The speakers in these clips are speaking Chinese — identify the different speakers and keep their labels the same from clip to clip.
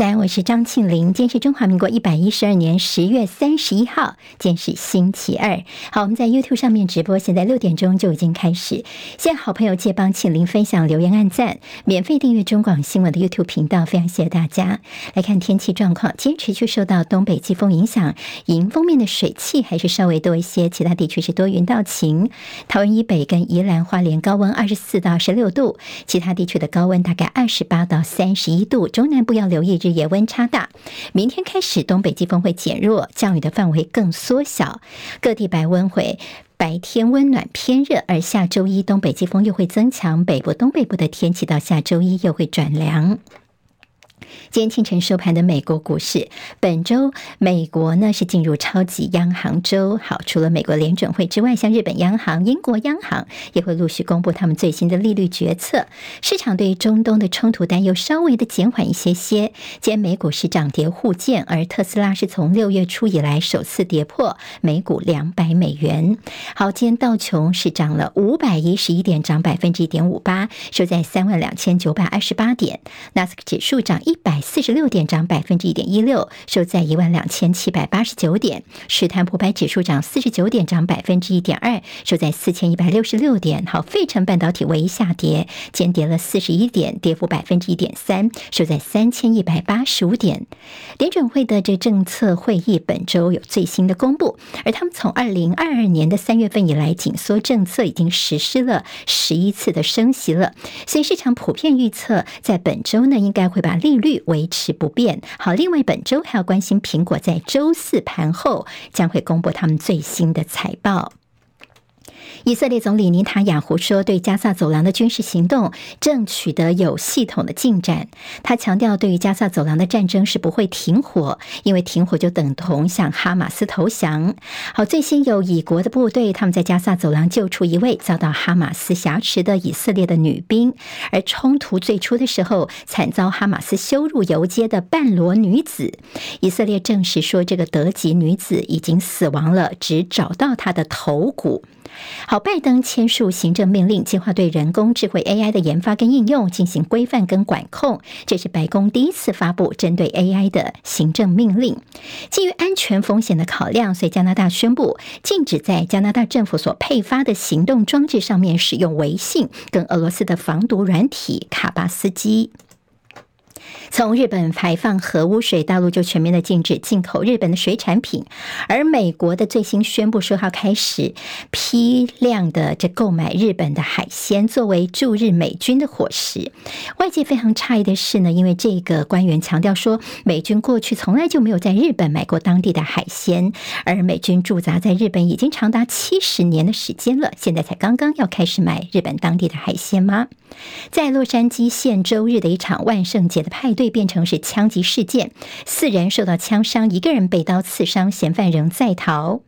Speaker 1: 早安，我是张庆玲。今天是中华民国一百一十二年十月三十一号，今天是星期二。好，我们在 YouTube 上面直播，现在六点钟就已经开始。现在好朋友借帮庆玲分享、留言、按赞，免费订阅中广新闻的 YouTube 频道，非常谢谢大家。来看天气状况，今天持续受到东北季风影响，迎风面的水汽还是稍微多一些。其他地区是多云到晴。桃园以北跟宜兰花莲高温二十四到十六度，其他地区的高温大概二十八到三十一度。中南部要留意。日夜温差大，明天开始东北季风会减弱，降雨的范围更缩小，各地白温会白天温暖偏热，而下周一东北季风又会增强，北部东北部的天气到下周一又会转凉。今天清晨收盘的美国股市，本周美国呢是进入超级央行周。好，除了美国联准会之外，像日本央行、英国央行也会陆续公布他们最新的利率决策。市场对中东的冲突担忧稍微的减缓一些些。今天美股是涨跌互见，而特斯拉是从六月初以来首次跌破每股两百美元。好，今天道琼是涨了五百一十一点，涨百分之一点五八，收在三万两千九百二十八点。纳斯克指数涨一一百四十六点，涨百分之一点一六，收在一万两千七百八十九点。史坦普百指数涨四十九点，涨百分之一点二，收在四千一百六十六点。好，费城半导体唯一下跌，减跌了四十一点，跌幅百分之一点三，收在三千一百八十五点。联准会的这政策会议本周有最新的公布，而他们从二零二二年的三月份以来，紧缩政策已经实施了十一次的升息了，所以市场普遍预测，在本周呢，应该会把利率维持不变。好，另外本周还要关心苹果在周四盘后将会公布他们最新的财报。以色列总理尼塔雅胡说，对加萨走廊的军事行动正取得有系统的进展。他强调，对于加萨走廊的战争是不会停火，因为停火就等同向哈马斯投降。好，最新有以国的部队，他们在加萨走廊救出一位遭到哈马斯挟持的以色列的女兵，而冲突最初的时候，惨遭哈马斯羞辱游街的半裸女子。以色列证实说，这个德籍女子已经死亡了，只找到她的头骨。好，拜登签署行政命令，计划对人工智慧 AI 的研发跟应用进行规范跟管控。这是白宫第一次发布针对 AI 的行政命令。基于安全风险的考量，所以加拿大宣布禁止在加拿大政府所配发的行动装置上面使用微信跟俄罗斯的防毒软体卡巴斯基。从日本排放核污水，大陆就全面的禁止进口日本的水产品，而美国的最新宣布说要开始批量的这购买日本的海鲜，作为驻日美军的伙食。外界非常诧异的是呢，因为这个官员强调说，美军过去从来就没有在日本买过当地的海鲜，而美军驻扎在日本已经长达七十年的时间了，现在才刚刚要开始买日本当地的海鲜吗？在洛杉矶县周日的一场万圣节的派对。变成是枪击事件，四人受到枪伤，一个人被刀刺伤，嫌犯仍在逃。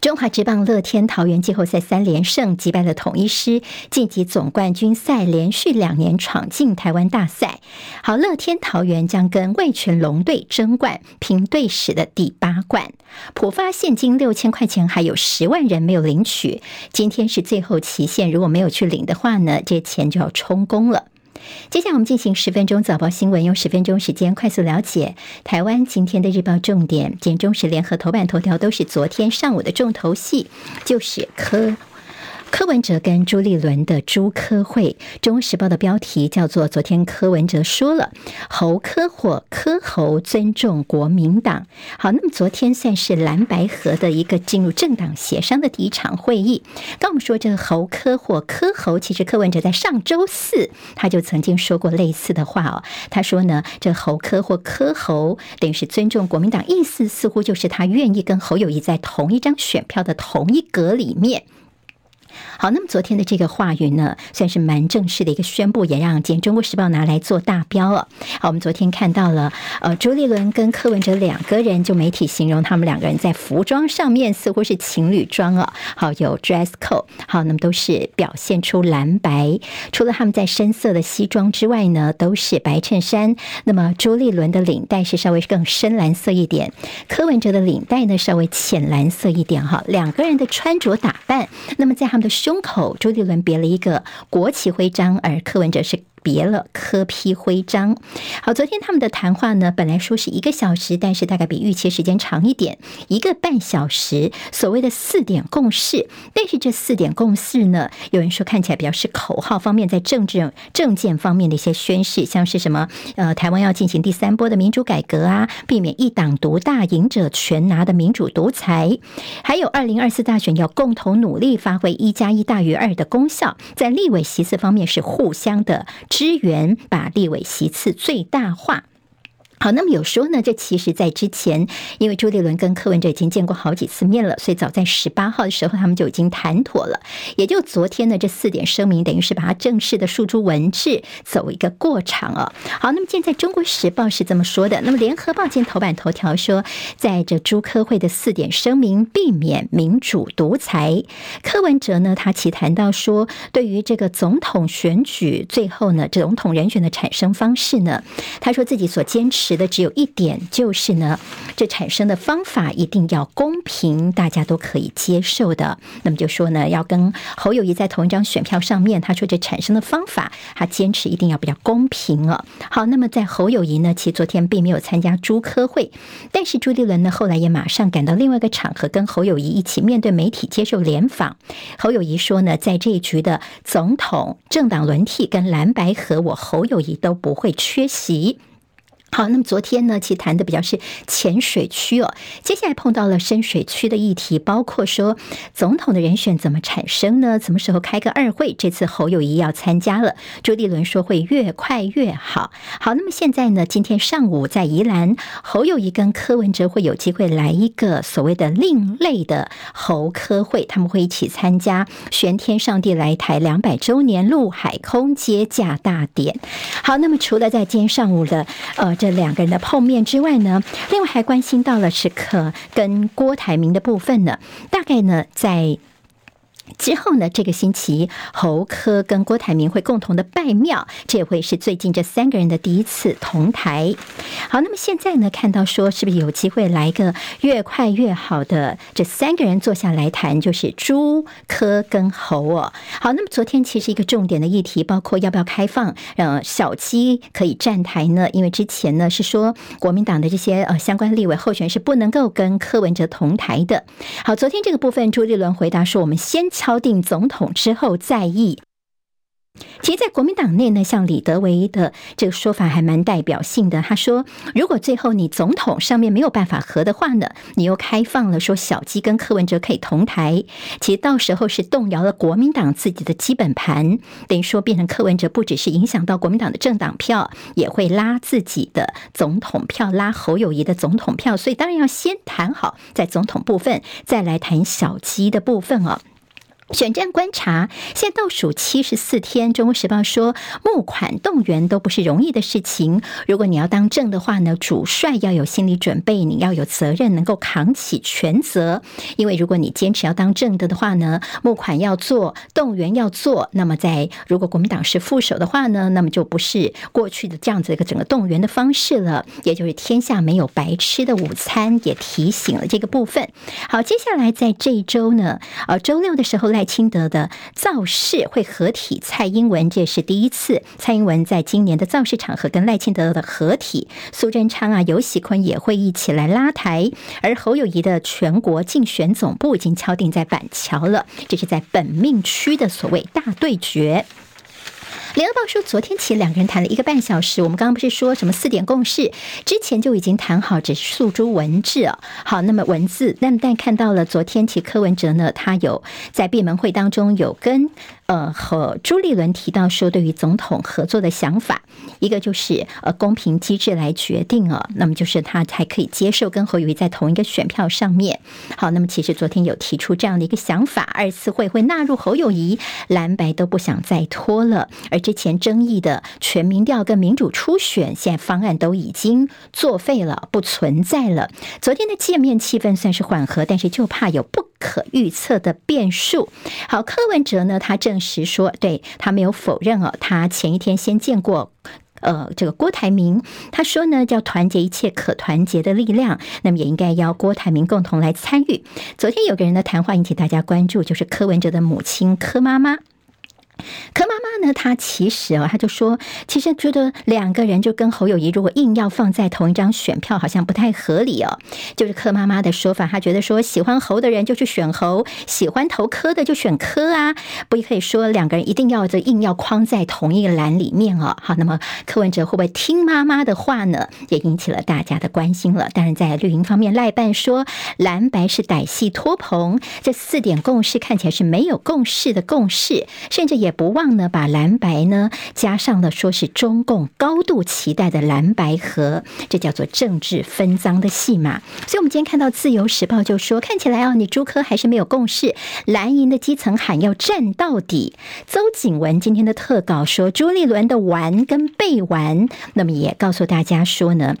Speaker 1: 中华职棒乐天桃园季后赛三连胜，击败了统一狮，晋级总冠军赛，连续两年闯进台湾大赛。好，乐天桃园将跟味全龙队争冠，拼队史的第八冠。普发现金六千块钱，还有十万人没有领取，今天是最后期限，如果没有去领的话呢，这钱就要充公了。接下来我们进行十分钟早报新闻，用十分钟时间快速了解台湾今天的日报重点。简中时联合头版头条都是昨天上午的重头戏，就是科。柯文哲跟朱立伦的朱柯会，《中时报》的标题叫做“昨天柯文哲说了侯柯或柯侯尊重国民党”。好，那么昨天算是蓝白合的一个进入政党协商的第一场会议。刚我们说这个侯柯或柯侯，其实柯文哲在上周四他就曾经说过类似的话哦。他说呢，这侯柯或柯侯等于是尊重国民党，意思似乎就是他愿意跟侯友谊在同一张选票的同一格里面。好，那么昨天的这个话语呢，算是蛮正式的一个宣布，也让今天《中国时报》拿来做大标了。好，我们昨天看到了，呃，朱立伦跟柯文哲两个人，就媒体形容他们两个人在服装上面似乎是情侣装啊。好，有 dress code，好，那么都是表现出蓝白。除了他们在深色的西装之外呢，都是白衬衫。那么朱立伦的领带是稍微更深蓝色一点，柯文哲的领带呢稍微浅蓝色一点。哈，两个人的穿着打扮，那么在他们的胸口，周杰伦别了一个国旗徽章，而柯文哲是别了柯批徽章。好，昨天他们的谈话呢，本来说是一个小时，但是大概比预期时间长一点，一个半小时。所谓的四点共识，但是这四点共识呢，有人说看起来比较是口号方面，在政治政见方面的一些宣示，像是什么呃，台湾要进行第三波的民主改革啊，避免一党独大、赢者全拿的民主独裁，还有二零二四大选要共同努力发挥一加一大于二的功效，在立委席次方面是互相的支援，把立委席次最大化。好，那么有说呢，这其实，在之前，因为朱立伦跟柯文哲已经见过好几次面了，所以早在十八号的时候，他们就已经谈妥了。也就昨天呢，这四点声明，等于是把它正式的诉诸文字，走一个过场啊。好，那么现在《中国时报》是这么说的，那么《联合报》见头版头条说，在这朱柯会的四点声明，避免民主独裁。柯文哲呢，他其谈到说，对于这个总统选举，最后呢，总统人选的产生方式呢，他说自己所坚持。觉得只有一点，就是呢，这产生的方法一定要公平，大家都可以接受的。那么就说呢，要跟侯友谊在同一张选票上面，他说这产生的方法，他坚持一定要比较公平哦。好，那么在侯友谊呢，其实昨天并没有参加朱科会，但是朱立伦呢，后来也马上赶到另外一个场合，跟侯友谊一起面对媒体接受联访。侯友谊说呢，在这一局的总统政党轮替跟蓝白合，我侯友谊都不会缺席。好，那么昨天呢，其实谈的比较是浅水区哦。接下来碰到了深水区的议题，包括说总统的人选怎么产生呢？什么时候开个二会？这次侯友谊要参加了，朱立伦说会越快越好。好，那么现在呢，今天上午在宜兰，侯友谊跟柯文哲会有机会来一个所谓的另类的侯柯会，他们会一起参加玄天上帝来台两百周年陆海空接驾大典。好，那么除了在今天上午的呃。这两个人的碰面之外呢，另外还关心到了时刻跟郭台铭的部分呢，大概呢在。之后呢，这个星期侯科跟郭台铭会共同的拜庙，这也会是最近这三个人的第一次同台。好，那么现在呢，看到说是不是有机会来个越快越好的这三个人坐下来谈，就是朱科跟侯哦。好，那么昨天其实一个重点的议题，包括要不要开放呃小鸡可以站台呢？因为之前呢是说国民党的这些呃相关立委候选人是不能够跟柯文哲同台的。好，昨天这个部分朱立伦回答说，我们先。敲敲定总统之后再议。其实，在国民党内呢，像李德维的这个说法还蛮代表性的。他说，如果最后你总统上面没有办法合的话呢，你又开放了说小鸡跟柯文哲可以同台，其实到时候是动摇了国民党自己的基本盘，等于说变成柯文哲不只是影响到国民党的政党票，也会拉自己的总统票，拉侯友谊的总统票。所以，当然要先谈好在总统部分，再来谈小鸡的部分哦。选战观察，现在倒数七十四天。《中国时报》说，募款动员都不是容易的事情。如果你要当正的话呢，主帅要有心理准备，你要有责任，能够扛起全责。因为如果你坚持要当正的的话呢，募款要做，动员要做，那么在如果国民党是副手的话呢，那么就不是过去的这样子一个整个动员的方式了。也就是天下没有白吃的午餐，也提醒了这个部分。好，接下来在这一周呢，呃，周六的时候来。赖清德的造势会合体，蔡英文这是第一次。蔡英文在今年的造势场合跟赖清德的合体，苏贞昌啊、尤喜坤也会一起来拉台。而侯友谊的全国竞选总部已经敲定在板桥了，这是在本命区的所谓大对决。联合报说，昨天起两个人谈了一个半小时。我们刚刚不是说什么四点共识，之前就已经谈好，只是诉诸文字啊。好，那么文字，那么但看到了昨天其柯文哲呢，他有在闭门会当中有跟。呃，和朱立伦提到说，对于总统合作的想法，一个就是呃公平机制来决定啊，那么就是他才可以接受跟侯友谊在同一个选票上面。好，那么其实昨天有提出这样的一个想法，二次会会纳入侯友谊，蓝白都不想再拖了。而之前争议的全民调跟民主初选，现在方案都已经作废了，不存在了。昨天的见面气氛算是缓和，但是就怕有不可预测的变数。好，柯文哲呢，他正。实说，对，他没有否认哦，他前一天先见过，呃，这个郭台铭，他说呢，叫团结一切可团结的力量，那么也应该邀郭台铭共同来参与。昨天有个人的谈话引起大家关注，就是柯文哲的母亲柯妈妈。柯妈妈呢，她其实哦，她就说，其实觉得两个人就跟侯友谊如果硬要放在同一张选票，好像不太合理哦。就是柯妈妈的说法，她觉得说，喜欢侯的人就去选侯，喜欢投柯的就选柯啊，不可以说两个人一定要这硬要框在同一个篮里面哦。好，那么柯文哲会不会听妈妈的话呢？也引起了大家的关心了。当然，在绿营方面，赖办说蓝白是歹戏拖棚，这四点共识看起来是没有共识的共识，甚至也。不忘呢，把蓝白呢加上了，说是中共高度期待的蓝白合，这叫做政治分赃的戏码。所以，我们今天看到《自由时报》就说，看起来哦，你朱科还是没有共识，蓝营的基层喊要战到底。邹景文今天的特稿说，朱立伦的玩跟被玩，那么也告诉大家说呢。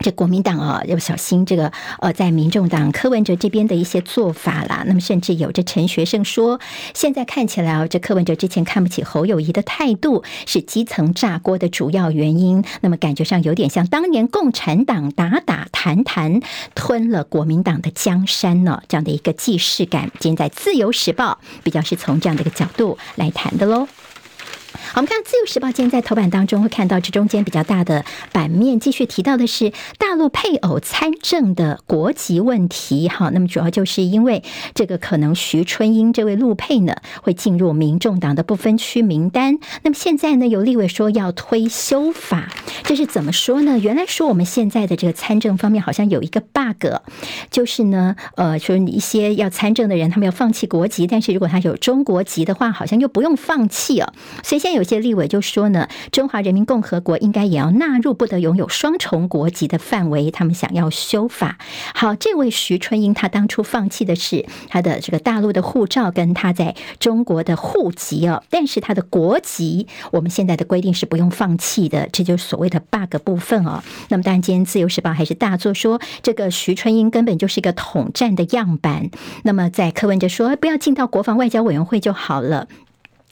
Speaker 1: 这国民党啊，要小心这个呃，在民众党柯文哲这边的一些做法啦。那么，甚至有着陈学圣说，现在看起来啊，这柯文哲之前看不起侯友宜的态度，是基层炸锅的主要原因。那么，感觉上有点像当年共产党打打谈谈吞了国民党的江山呢，这样的一个既视感。今天在《自由时报》比较是从这样的一个角度来谈的喽。好，我们看《自由时报》今天在头版当中会看到这中间比较大的版面，继续提到的是大陆配偶参政的国籍问题。好，那么主要就是因为这个可能徐春英这位陆配呢会进入民众党的不分区名单。那么现在呢有立委说要推修法，这是怎么说呢？原来说我们现在的这个参政方面好像有一个 bug，就是呢呃说一些要参政的人他们要放弃国籍，但是如果他有中国籍的话，好像又不用放弃哦。所以。现在有些立委就说呢，中华人民共和国应该也要纳入不得拥有双重国籍的范围。他们想要修法。好，这位徐春英，他当初放弃的是他的这个大陆的护照跟他在中国的户籍哦，但是他的国籍，我们现在的规定是不用放弃的，这就是所谓的 bug 部分哦。那么当然，今天自由时报还是大作说，这个徐春英根本就是一个统战的样板。那么在柯文哲说，不要进到国防外交委员会就好了。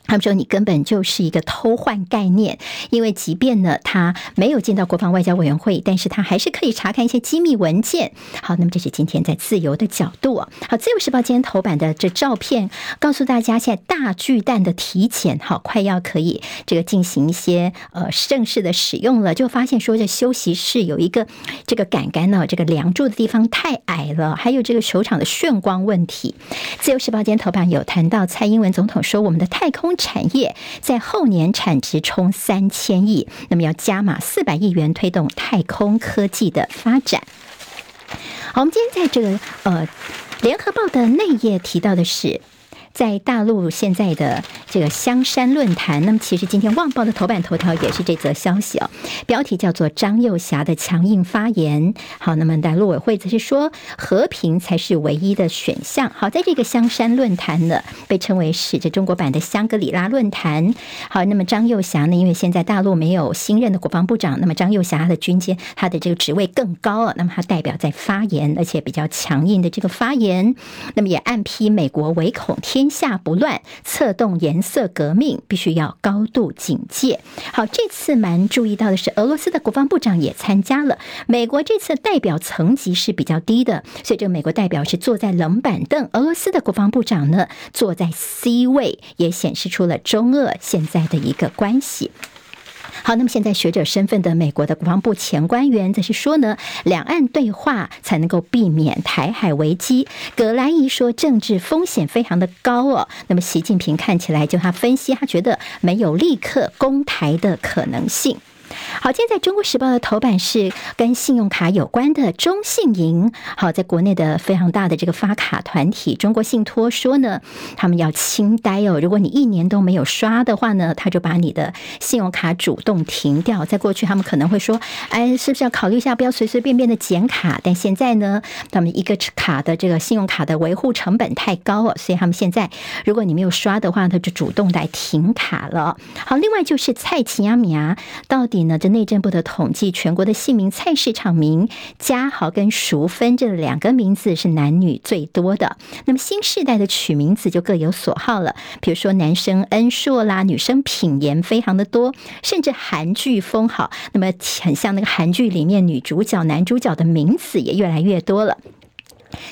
Speaker 1: 他们说你根本就是一个偷换概念，因为即便呢他没有进到国防外交委员会，但是他还是可以查看一些机密文件。好，那么这是今天在自由的角度。好，自由时报今天头版的这照片告诉大家，现在大巨蛋的体检好快要可以这个进行一些呃正式的使用了，就发现说这休息室有一个这个杆杆呢，这个梁柱的地方太矮了，还有这个球场的眩光问题。自由时报今天头版有谈到蔡英文总统说，我们的太空。产业在后年产值冲三千亿，那么要加码四百亿元推动太空科技的发展。好，我们今天在这个呃联合报的内页提到的是。在大陆现在的这个香山论坛，那么其实今天《旺报》的头版头条也是这则消息哦，标题叫做张幼霞的强硬发言。好，那么在陆委会则是说和平才是唯一的选项。好，在这个香山论坛呢，被称为是这中国版的香格里拉论坛。好，那么张幼霞呢，因为现在大陆没有新任的国防部长，那么张幼霞的军阶他的这个职位更高了，那么他代表在发言，而且比较强硬的这个发言，那么也暗批美国唯恐天。天下不乱，策动颜色革命，必须要高度警戒。好，这次蛮注意到的是，俄罗斯的国防部长也参加了。美国这次代表层级是比较低的，所以这个美国代表是坐在冷板凳，俄罗斯的国防部长呢坐在 C 位，也显示出了中俄现在的一个关系。好，那么现在学者身份的美国的国防部前官员则是说呢，两岸对话才能够避免台海危机。葛兰仪说，政治风险非常的高哦。那么习近平看起来就他分析，他觉得没有立刻攻台的可能性。好，今天在中国时报的头版是跟信用卡有关的中信银。好，在国内的非常大的这个发卡团体中国信托说呢，他们要清呆哦。如果你一年都没有刷的话呢，他就把你的信用卡主动停掉。在过去，他们可能会说，哎，是不是要考虑一下，不要随随便便的剪卡？但现在呢，他们一个卡的这个信用卡的维护成本太高了，所以他们现在，如果你没有刷的话，他就主动来停卡了。好，另外就是蔡奇亚米亚到底。呢内政部的统计，全国的姓名菜市场名嘉豪跟淑芬这两个名字是男女最多的。那么新世代的取名字就各有所好了，比如说男生恩硕啦，女生品言非常的多，甚至韩剧风好，那么很像那个韩剧里面女主角、男主角的名字也越来越多了。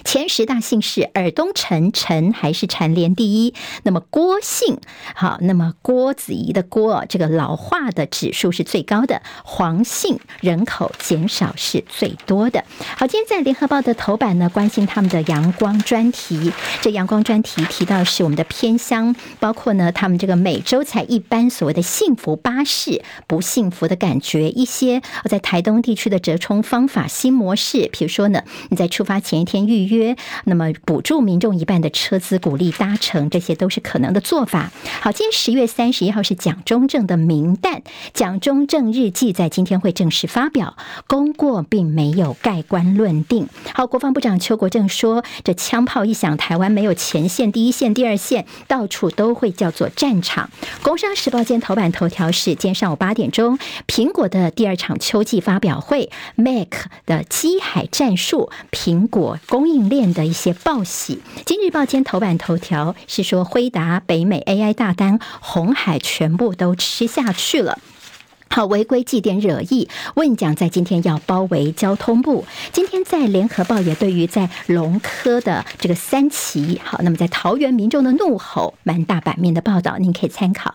Speaker 1: 前十大姓氏，尔东陈陈还是蝉联第一。那么郭姓，好，那么郭子仪的郭，这个老化的指数是最高的。黄姓人口减少是最多的。好，今天在联合报的头版呢，关心他们的阳光专题。这阳光专题提到是我们的偏乡，包括呢，他们这个每周才一班所谓的幸福巴士，不幸福的感觉。一些在台东地区的折冲方法新模式，比如说呢，你在出发前一天预约，那么补助民众一半的车资，鼓励搭乘，这些都是可能的做法。好，今天十月三十一号是蒋中正的名诞，蒋中正日记在今天会正式发表，功过并没有盖棺论定。好，国防部长邱国正说，这枪炮一响，台湾没有前线、第一线、第二线，到处都会叫做战场。工商时报今头版头条是，今天上午八点钟，苹果的第二场秋季发表会，Mac 的机海战术，苹果供应链的一些报喜。今日报今天头版头条是说，辉达北美 AI 大单，红海全部都吃下去了。好，违规祭奠惹议，问讲在今天要包围交通部。今天在联合报也对于在龙科的这个三期，好，那么在桃园民众的怒吼，蛮大版面的报道，您可以参考。